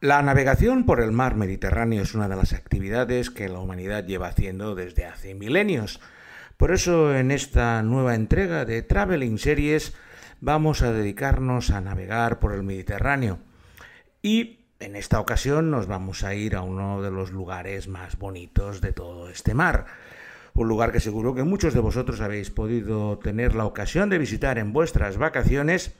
La navegación por el mar Mediterráneo es una de las actividades que la humanidad lleva haciendo desde hace milenios. Por eso en esta nueva entrega de Traveling Series vamos a dedicarnos a navegar por el Mediterráneo. Y en esta ocasión nos vamos a ir a uno de los lugares más bonitos de todo este mar. Un lugar que seguro que muchos de vosotros habéis podido tener la ocasión de visitar en vuestras vacaciones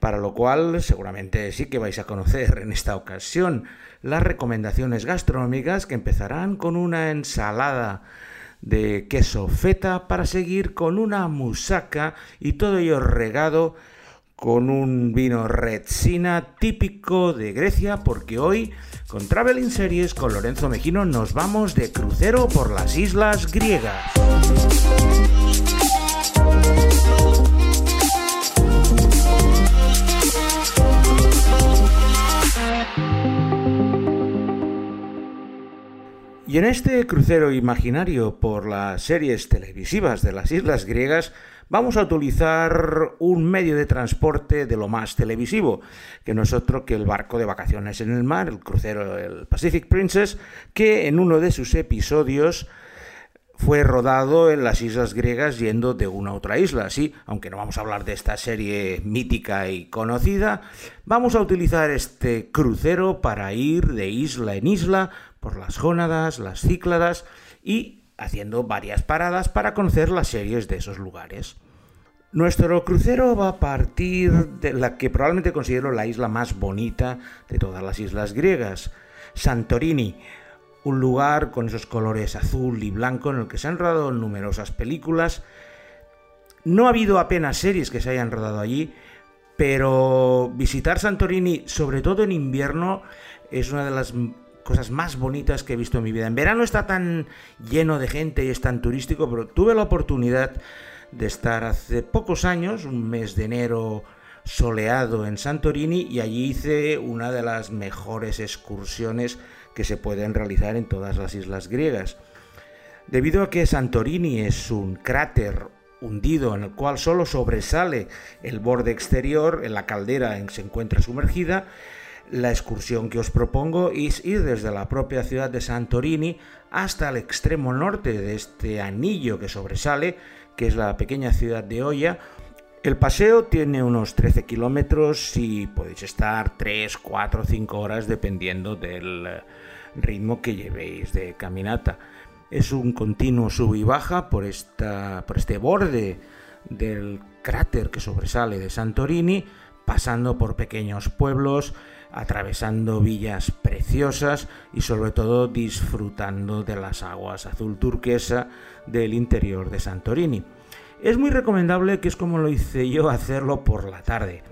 para lo cual seguramente sí que vais a conocer en esta ocasión las recomendaciones gastronómicas que empezarán con una ensalada de queso feta para seguir con una musaca y todo ello regado con un vino Retsina típico de Grecia porque hoy con Traveling Series con Lorenzo Mejino nos vamos de crucero por las islas griegas. Y en este crucero imaginario por las series televisivas de las islas griegas, vamos a utilizar un medio de transporte de lo más televisivo, que no es otro que el barco de vacaciones en el mar, el crucero el Pacific Princess, que en uno de sus episodios fue rodado en las islas griegas yendo de una a otra isla. Sí, aunque no vamos a hablar de esta serie mítica y conocida, vamos a utilizar este crucero para ir de isla en isla por las Jónadas, las Cícladas y haciendo varias paradas para conocer las series de esos lugares. Nuestro crucero va a partir de la que probablemente considero la isla más bonita de todas las islas griegas, Santorini, un lugar con esos colores azul y blanco en el que se han rodado numerosas películas. No ha habido apenas series que se hayan rodado allí, pero visitar Santorini, sobre todo en invierno, es una de las cosas más bonitas que he visto en mi vida. En verano está tan lleno de gente y es tan turístico, pero tuve la oportunidad de estar hace pocos años, un mes de enero soleado en Santorini, y allí hice una de las mejores excursiones que se pueden realizar en todas las islas griegas. Debido a que Santorini es un cráter hundido en el cual solo sobresale el borde exterior, en la caldera en que se encuentra sumergida, la excursión que os propongo es ir desde la propia ciudad de Santorini hasta el extremo norte de este anillo que sobresale, que es la pequeña ciudad de Oya. El paseo tiene unos 13 kilómetros y podéis estar 3, 4, 5 horas dependiendo del ritmo que llevéis de caminata. Es un continuo sub y baja por, por este borde del cráter que sobresale de Santorini, pasando por pequeños pueblos, atravesando villas preciosas y sobre todo disfrutando de las aguas azul turquesa del interior de Santorini. Es muy recomendable, que es como lo hice yo, hacerlo por la tarde,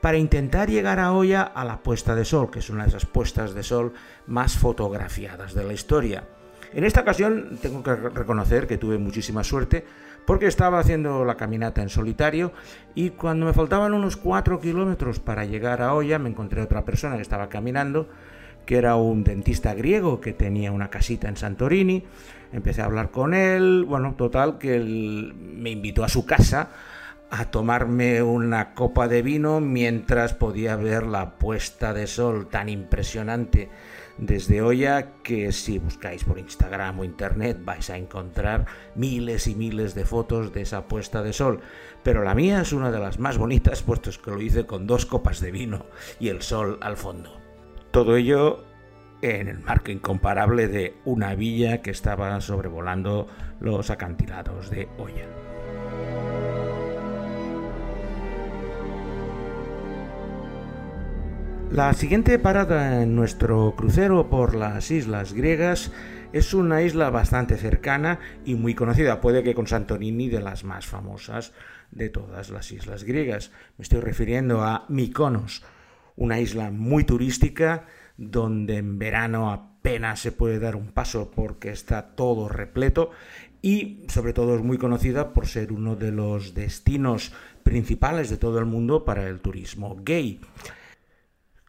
para intentar llegar a Oya a la puesta de sol, que es una de esas puestas de sol más fotografiadas de la historia. En esta ocasión tengo que reconocer que tuve muchísima suerte porque estaba haciendo la caminata en solitario y cuando me faltaban unos 4 kilómetros para llegar a Oya me encontré otra persona que estaba caminando que era un dentista griego que tenía una casita en Santorini. Empecé a hablar con él, bueno, total que él me invitó a su casa a tomarme una copa de vino mientras podía ver la puesta de sol tan impresionante desde Oya que si buscáis por Instagram o Internet vais a encontrar miles y miles de fotos de esa puesta de sol. Pero la mía es una de las más bonitas, puesto que lo hice con dos copas de vino y el sol al fondo. Todo ello en el marco incomparable de una villa que estaba sobrevolando los acantilados de Oya. La siguiente parada en nuestro crucero por las islas griegas es una isla bastante cercana y muy conocida, puede que con Santorini de las más famosas de todas las islas griegas. Me estoy refiriendo a Mykonos, una isla muy turística donde en verano apenas se puede dar un paso porque está todo repleto y sobre todo es muy conocida por ser uno de los destinos principales de todo el mundo para el turismo gay.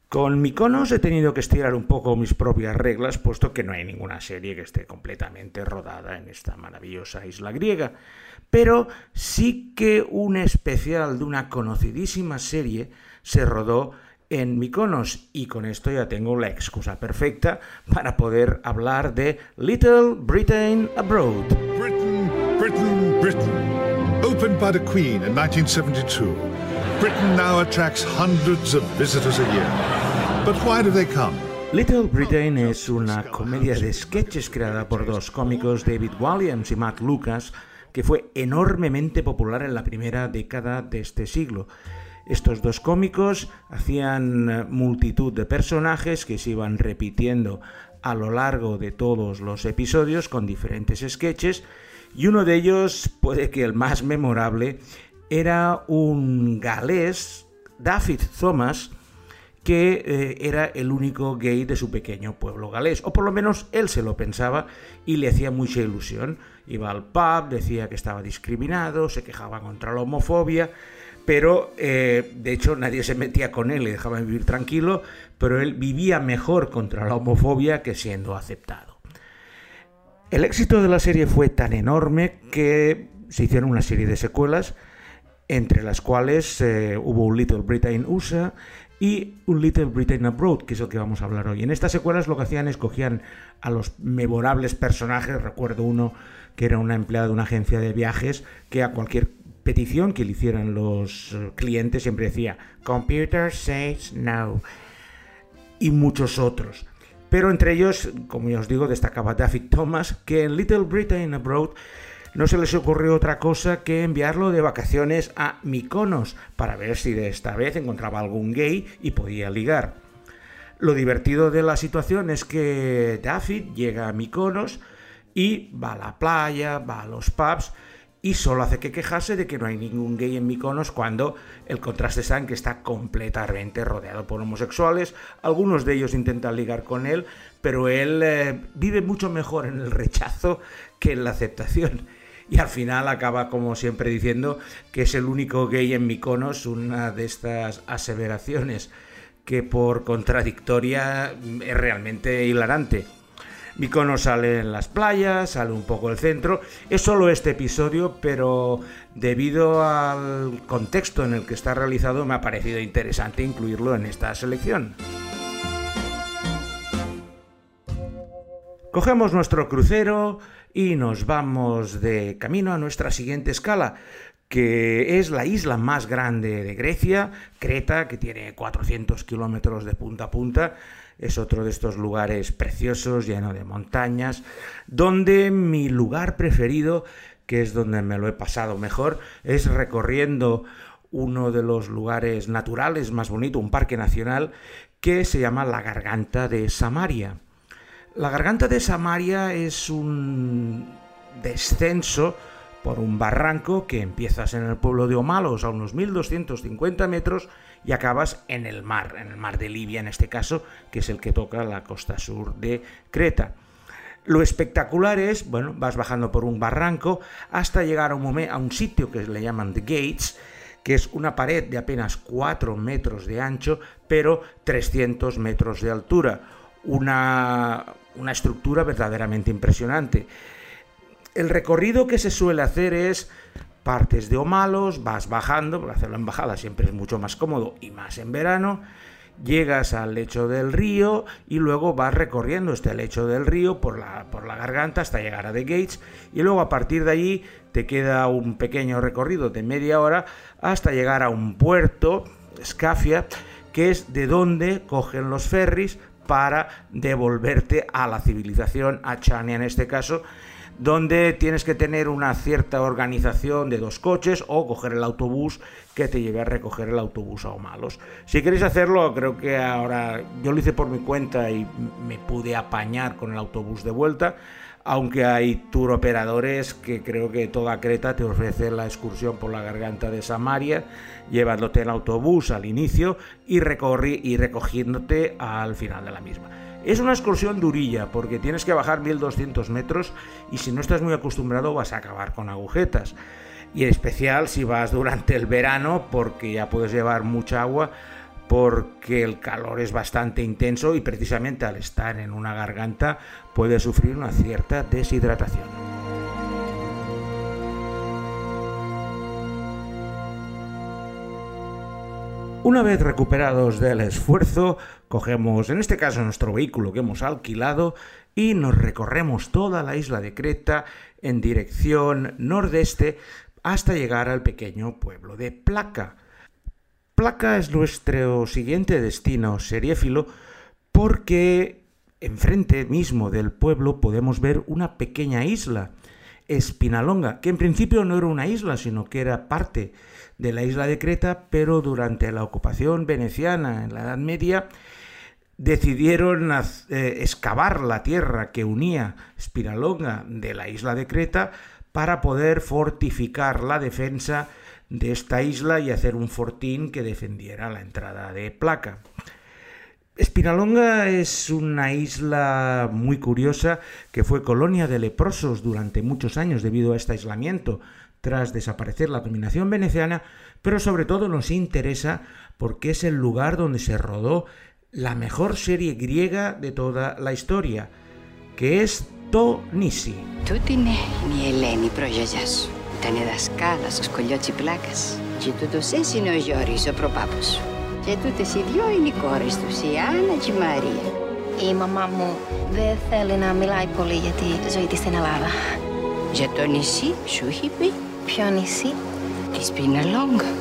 Con Mykonos he tenido que estirar un poco mis propias reglas, puesto que no hay ninguna serie que esté completamente rodada en esta maravillosa isla griega. Pero sí que un especial de una conocidísima serie se rodó en Mykonos y con esto ya tengo la excusa perfecta para poder hablar de Little Britain Abroad. Britain, Britain, Britain. Opened by the Queen in 1972, Britain now attracts hundreds of visitors a year. But why do they come? Little Britain es una comedia de sketches creada por dos cómicos, David Williams y Matt Lucas, que fue enormemente popular en la primera década de este siglo. Estos dos cómicos hacían multitud de personajes que se iban repitiendo a lo largo de todos los episodios con diferentes sketches y uno de ellos, puede que el más memorable, era un galés, David Thomas, que eh, era el único gay de su pequeño pueblo galés, o por lo menos él se lo pensaba y le hacía mucha ilusión. Iba al pub, decía que estaba discriminado, se quejaba contra la homofobia, pero eh, de hecho nadie se metía con él, le dejaba vivir tranquilo, pero él vivía mejor contra la homofobia que siendo aceptado. El éxito de la serie fue tan enorme que se hicieron una serie de secuelas, entre las cuales eh, hubo un Little Britain USA y un Little Britain Abroad, que es el que vamos a hablar hoy. En estas secuelas lo que hacían es cogían a los memorables personajes, recuerdo uno que era una empleada de una agencia de viajes, que a cualquier petición que le hicieran los eh, clientes siempre decía Computer says no y muchos otros. Pero entre ellos, como ya os digo, destacaba David Thomas, que en Little Britain Abroad no se les ocurrió otra cosa que enviarlo de vacaciones a Mykonos para ver si de esta vez encontraba algún gay y podía ligar. Lo divertido de la situación es que David llega a Mykonos y va a la playa, va a los pubs y solo hace que quejarse de que no hay ningún gay en Mykonos cuando el contraste está en que está completamente rodeado por homosexuales. Algunos de ellos intentan ligar con él, pero él eh, vive mucho mejor en el rechazo que en la aceptación. Y al final acaba, como siempre, diciendo que es el único gay en Mykonos, una de estas aseveraciones que por contradictoria es realmente hilarante. Mykonos sale en las playas, sale un poco el centro. Es solo este episodio, pero debido al contexto en el que está realizado me ha parecido interesante incluirlo en esta selección. Cogemos nuestro crucero y nos vamos de camino a nuestra siguiente escala, que es la isla más grande de Grecia, Creta, que tiene 400 kilómetros de punta a punta es otro de estos lugares preciosos, lleno de montañas, donde mi lugar preferido, que es donde me lo he pasado mejor, es recorriendo uno de los lugares naturales más bonitos, un parque nacional, que se llama la Garganta de Samaria. La Garganta de Samaria es un descenso por un barranco que empiezas en el pueblo de Omalos a unos 1250 metros y acabas en el mar, en el mar de Libia en este caso, que es el que toca la costa sur de Creta. Lo espectacular es, bueno, vas bajando por un barranco hasta llegar a un, a un sitio que le llaman The Gates, que es una pared de apenas 4 metros de ancho, pero 300 metros de altura. Una, una estructura verdaderamente impresionante. El recorrido que se suele hacer es partes de Omalos, vas bajando, porque hacer la embajada siempre es mucho más cómodo y más en verano, llegas al lecho del río y luego vas recorriendo este lecho del río por la, por la garganta hasta llegar a The Gates y luego a partir de allí te queda un pequeño recorrido de media hora hasta llegar a un puerto, Scafia, que es de donde cogen los ferries para devolverte a la civilización, a Chania en este caso, donde tienes que tener una cierta organización de dos coches o coger el autobús que te lleve a recoger el autobús a Omalos. Si queréis hacerlo, creo que ahora yo lo hice por mi cuenta y me pude apañar con el autobús de vuelta, aunque hay tour operadores que creo que toda Creta te ofrece la excursión por la garganta de Samaria, llevándote el autobús al inicio y, y recogiéndote al final de la misma. Es una excursión durilla porque tienes que bajar 1200 metros y si no estás muy acostumbrado vas a acabar con agujetas. Y en especial si vas durante el verano porque ya puedes llevar mucha agua porque el calor es bastante intenso y precisamente al estar en una garganta puedes sufrir una cierta deshidratación. Una vez recuperados del esfuerzo, cogemos en este caso nuestro vehículo que hemos alquilado y nos recorremos toda la isla de Creta en dirección nordeste hasta llegar al pequeño pueblo de Placa. Placa es nuestro siguiente destino seriéfilo porque enfrente mismo del pueblo podemos ver una pequeña isla, Espinalonga, que en principio no era una isla, sino que era parte de la isla de Creta, pero durante la ocupación veneciana en la Edad Media decidieron eh, excavar la tierra que unía Spiralonga de la isla de Creta para poder fortificar la defensa de esta isla y hacer un fortín que defendiera la entrada de Placa. Espinalonga es una isla muy curiosa que fue colonia de leprosos durante muchos años debido a este aislamiento tras desaparecer la dominación veneciana, pero sobre todo nos interesa porque es el lugar donde se rodó la mejor serie griega de toda la historia, que es το νησί. Τούτη είναι η Ελένη προγιαγιά σου. Ήταν δασκάλα στο σχολείο Τσιπλάκας. Και τούτος εσύ είναι ο Γιώρης, ο προπάπος σου. Και τούτες οι δυο είναι οι κόρες τους, η Άννα και η Μαρία. Η μαμά μου δεν θέλει να μιλάει πολύ για τη ζωή της στην Ελλάδα. Για το νησί σου έχει πει. Ποιο νησί? Τη Σπιναλόγκα.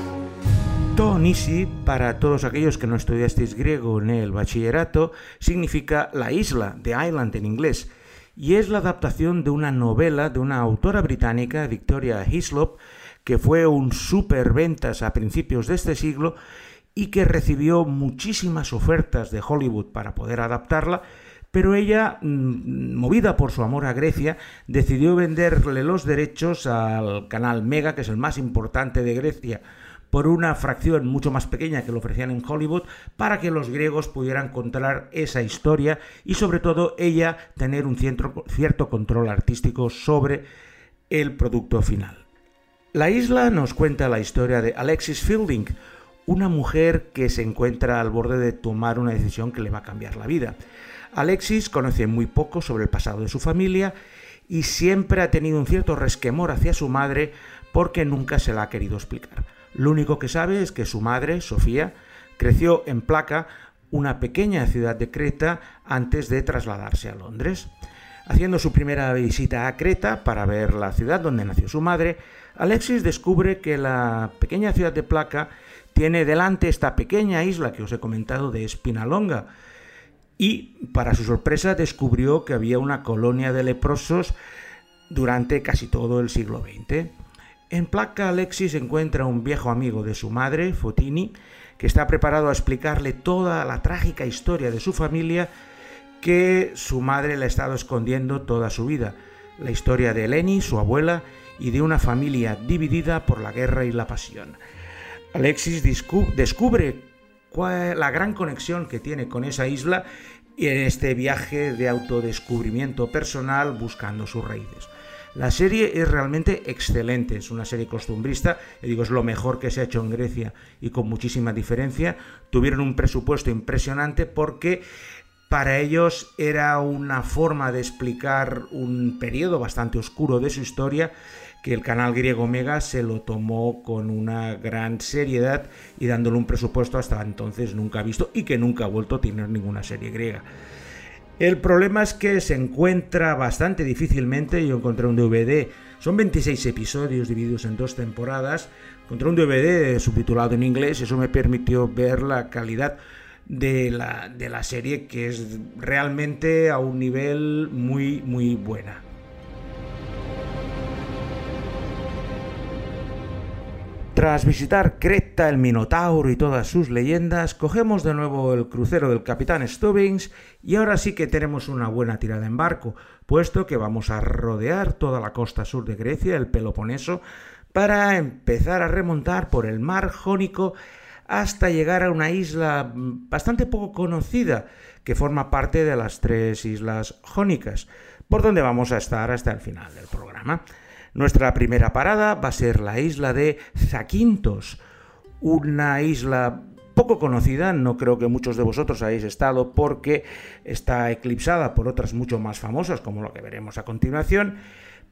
Το nisi, para todos aquellos que no estudiasteis griego en el bachillerato, significa la isla, the island en inglés, y es la adaptación de una novela de una autora británica, Victoria Hislop, que fue un superventas a principios de este siglo y que recibió muchísimas ofertas de Hollywood para poder adaptarla, pero ella, mm, movida por su amor a Grecia, decidió venderle los derechos al canal Mega, que es el más importante de Grecia, por una fracción mucho más pequeña que lo ofrecían en Hollywood para que los griegos pudieran controlar esa historia y sobre todo ella tener un cierto, cierto control artístico sobre el producto final. La isla nos cuenta la historia de Alexis Fielding, una mujer que se encuentra al borde de tomar una decisión que le va a cambiar la vida. Alexis conoce muy poco sobre el pasado de su familia y siempre ha tenido un cierto resquemor hacia su madre porque nunca se la ha querido explicar. Lo único que sabe es que su madre, Sofía, creció en Placa, una pequeña ciudad de Creta, antes de trasladarse a Londres. Haciendo su primera visita a Creta para ver la ciudad donde nació su madre, Alexis descubre que la pequeña ciudad de Placa tiene delante esta pequeña isla que os he comentado de Espinalonga, y para su sorpresa descubrió que había una colonia de leprosos durante casi todo el siglo XX. En Placa Alexis encuentra un viejo amigo de su madre, Fotini, que está preparado a explicarle toda la trágica historia de su familia que su madre le ha estado escondiendo toda su vida. La historia de Eleni, su abuela, y de una familia dividida por la guerra y la pasión. Alexis descubre la gran conexión que tiene con esa isla y en este viaje de autodescubrimiento personal buscando sus raíces. La serie es realmente excelente, es una serie costumbrista, digo, es lo mejor que se ha hecho en Grecia y con muchísima diferencia. Tuvieron un presupuesto impresionante porque para ellos era una forma de explicar un periodo bastante oscuro de su historia que el canal griego Mega se lo tomó con una gran seriedad y dándole un presupuesto hasta entonces nunca visto y que nunca ha vuelto a tener ninguna serie griega. El problema es que se encuentra bastante difícilmente. Yo encontré un DVD, son 26 episodios divididos en dos temporadas. Encontré un DVD subtitulado en inglés, eso me permitió ver la calidad de la, de la serie, que es realmente a un nivel muy, muy buena. Tras visitar Creta, el Minotauro y todas sus leyendas, cogemos de nuevo el crucero del capitán Stubbings y ahora sí que tenemos una buena tirada en barco, puesto que vamos a rodear toda la costa sur de Grecia, el Peloponeso, para empezar a remontar por el mar Jónico hasta llegar a una isla bastante poco conocida que forma parte de las tres islas jónicas, por donde vamos a estar hasta el final del programa. Nuestra primera parada va a ser la isla de Zaquintos, una isla poco conocida, no creo que muchos de vosotros hayáis estado porque está eclipsada por otras mucho más famosas, como lo que veremos a continuación,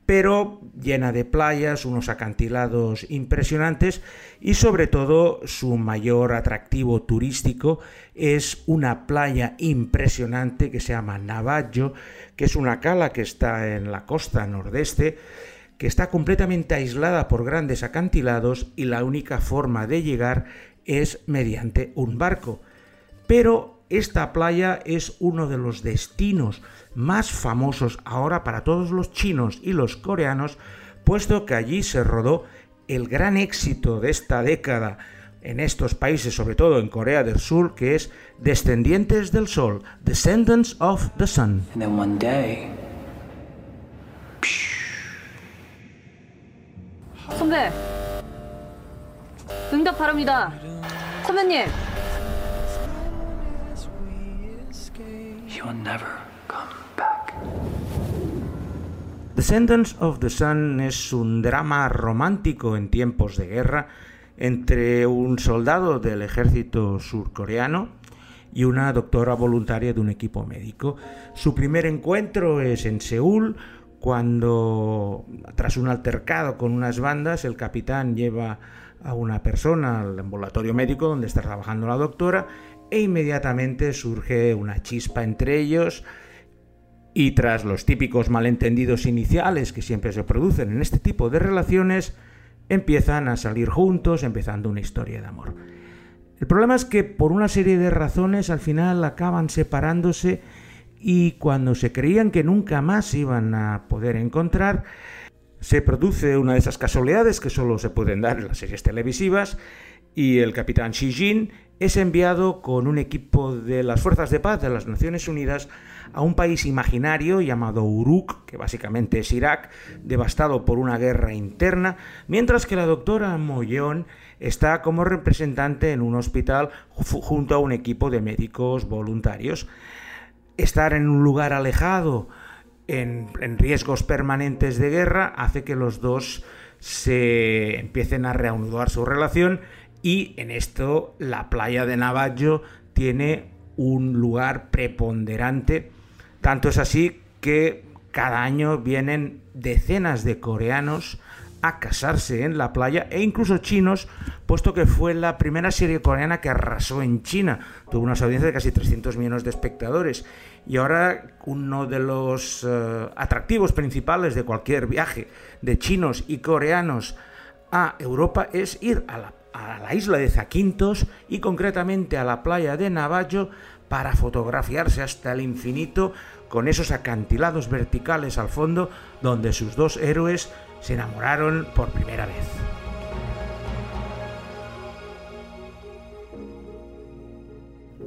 pero llena de playas, unos acantilados impresionantes y sobre todo su mayor atractivo turístico es una playa impresionante que se llama Navajo, que es una cala que está en la costa nordeste, que está completamente aislada por grandes acantilados y la única forma de llegar es mediante un barco. Pero esta playa es uno de los destinos más famosos ahora para todos los chinos y los coreanos, puesto que allí se rodó el gran éxito de esta década en estos países, sobre todo en Corea del Sur, que es Descendientes del Sol, Descendants of the Sun. 응답 바랍니다. 선배님. you'll never come back. Descendants of the Sun es un drama romántico en tiempos de guerra entre un soldado del ejército surcoreano y una doctora voluntaria de un equipo médico. Su primer encuentro es en Seúl, cuando tras un altercado con unas bandas el capitán lleva a una persona al ambulatorio médico donde está trabajando la doctora e inmediatamente surge una chispa entre ellos y tras los típicos malentendidos iniciales que siempre se producen en este tipo de relaciones, empiezan a salir juntos, empezando una historia de amor. El problema es que por una serie de razones al final acaban separándose y cuando se creían que nunca más iban a poder encontrar, se produce una de esas casualidades que solo se pueden dar en las series televisivas y el capitán Xi Jin es enviado con un equipo de las Fuerzas de Paz de las Naciones Unidas a un país imaginario llamado Uruk, que básicamente es Irak, devastado por una guerra interna, mientras que la doctora Mollón está como representante en un hospital junto a un equipo de médicos voluntarios. Estar en un lugar alejado, en, riesgos permanentes de guerra, hace que los dos se empiecen a reanudar su relación y en esto la playa de Navajo tiene un lugar preponderante. Tanto es así que cada año vienen decenas de coreanos a casarse en la playa e incluso chinos, puesto que fue la primera serie coreana que arrasó en China. Tuvo una audiencia de casi 300 millones de espectadores. Y ahora uno de los uh, atractivos principales de cualquier viaje de chinos y coreanos a Europa es ir a la a la isla de Zaquintos y concretamente a la playa de Navajo para fotografiarse hasta el infinito con esos acantilados verticales al fondo donde sus dos héroes se enamoraron por primera vez.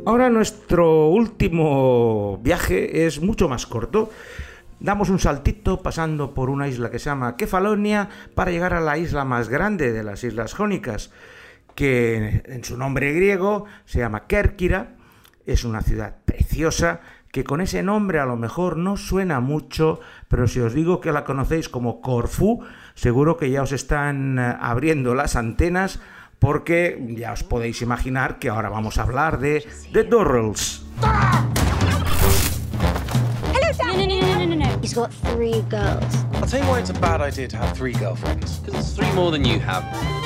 Ahora nuestro último viaje es mucho más corto. Damos un saltito pasando por una isla que se llama Kefalonia para llegar a la isla más grande de las Islas Jónicas, que en su nombre griego se llama Kerkira, es una ciudad preciosa, que con ese nombre a lo mejor no suena mucho, pero si os digo que la conocéis como Corfú, seguro que ya os están eh, abriendo las antenas porque ya os podéis imaginar que ahora vamos a hablar de The Dorrells. He's got three girls. I'll tell you why it's a bad idea to have three girlfriends. Because it's three more than you have.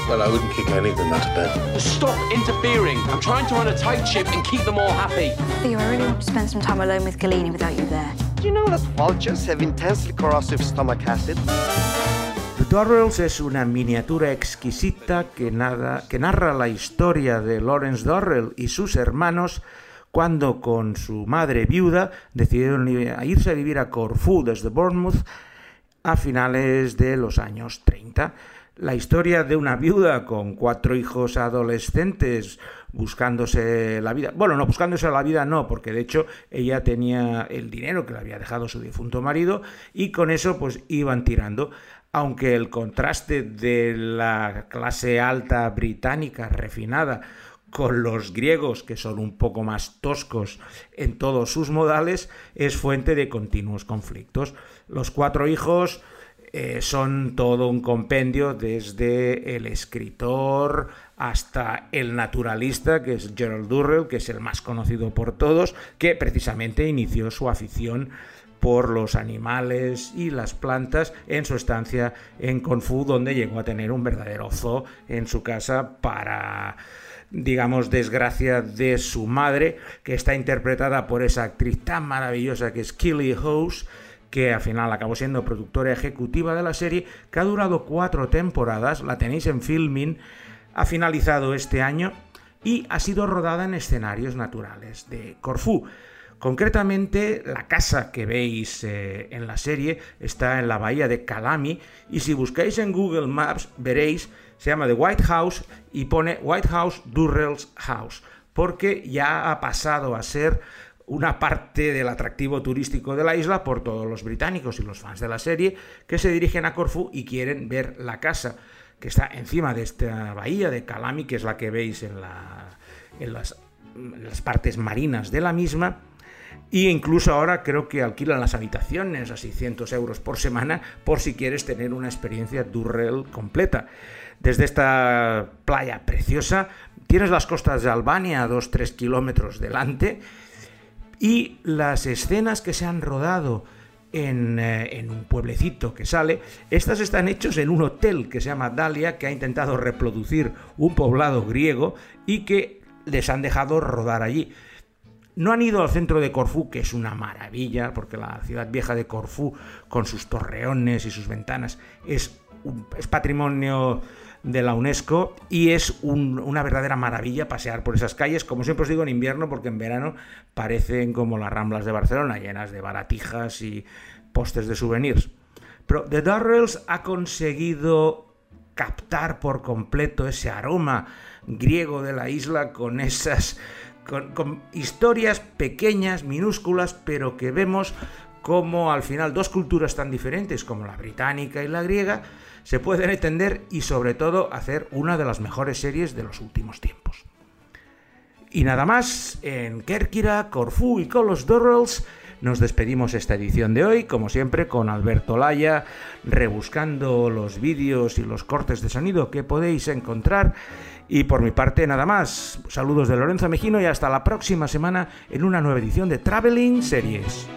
Well, I wouldn't kick any of them out of bed. Stop interfering. I'm trying to run a tight ship and keep them all happy. Theo, I really want to spend some time alone with Galini without you there. Do you know that vultures have intensely corrosive stomach acid? The Dorrells es una miniatura exquisita que, nada, que narra la historia de Lawrence Dorrell y sus hermanos cuando con su madre viuda decidieron irse a vivir a Corfú desde Bournemouth a finales de los años 30. La historia de una viuda con cuatro hijos adolescentes buscándose la vida. Bueno, no buscándose la vida, no, porque de hecho ella tenía el dinero que le había dejado su difunto marido y con eso pues iban tirando. Aunque el contraste de la clase alta británica refinada con los griegos, que son un poco más toscos en todos sus modales, es fuente de continuos conflictos. Los cuatro hijos eh, son todo un compendio desde el escritor hasta el naturalista, que es Gerald Durrell, que es el más conocido por todos, que precisamente inició su afición por los animales y las plantas en su estancia en Corfú, donde llegó a tener un verdadero zoo en su casa para digamos, desgracia de su madre, que está interpretada por esa actriz tan maravillosa que es Kelly House, que al final acabó siendo productora ejecutiva de la serie, que ha durado cuatro temporadas, la tenéis en filming, ha finalizado este año y ha sido rodada en escenarios naturales de Corfú. Concretamente, la casa que veis eh, en la serie está en la bahía de Calami y si buscáis en Google Maps veréis, se llama The White House y pone White House Durrell's House, porque ya ha pasado a ser una parte del atractivo turístico de la isla por todos los británicos y los fans de la serie que se dirigen a Corfú y quieren ver la casa que está encima de esta bahía de Calami, que es la que veis en, en las partes marinas de la misma y incluso ahora creo que alquilan las habitaciones a 600 euros por semana por si quieres tener una experiencia Durrell completa. Desde esta playa preciosa tienes las costas de Albania a 2-3 kilómetros delante y las escenas que se han rodado en, eh, en, un pueblecito que sale, estas están hechas en un hotel que se llama Dalia, que ha intentado reproducir un poblado griego y que les han dejado rodar allí. No han ido al centro de Corfú, que es una maravilla, porque la ciudad vieja de Corfú, con sus torreones y sus ventanas, es, es patrimonio de la UNESCO y es una verdadera maravilla pasear por esas calles, como siempre os digo en invierno, porque en verano parecen como las ramblas de Barcelona, llenas de baratijas y postes de souvenirs. Pero The Darrells ha conseguido captar por completo ese aroma griego de la isla con esas con, historias pequeñas, minúsculas, pero que vemos como al final dos culturas tan diferentes como la británica y la griega se pueden entender y sobre todo hacer una de las mejores series de los últimos tiempos. Y nada más, en Kerkira, Corfú y con los Dorrells nos despedimos esta edición de hoy, como siempre, con Alberto Laya, rebuscando los vídeos y los cortes de sonido que podéis encontrar y por mi parte, nada más. Saludos de Lorenzo Mejino y hasta la próxima semana en una nueva edición de Traveling Series.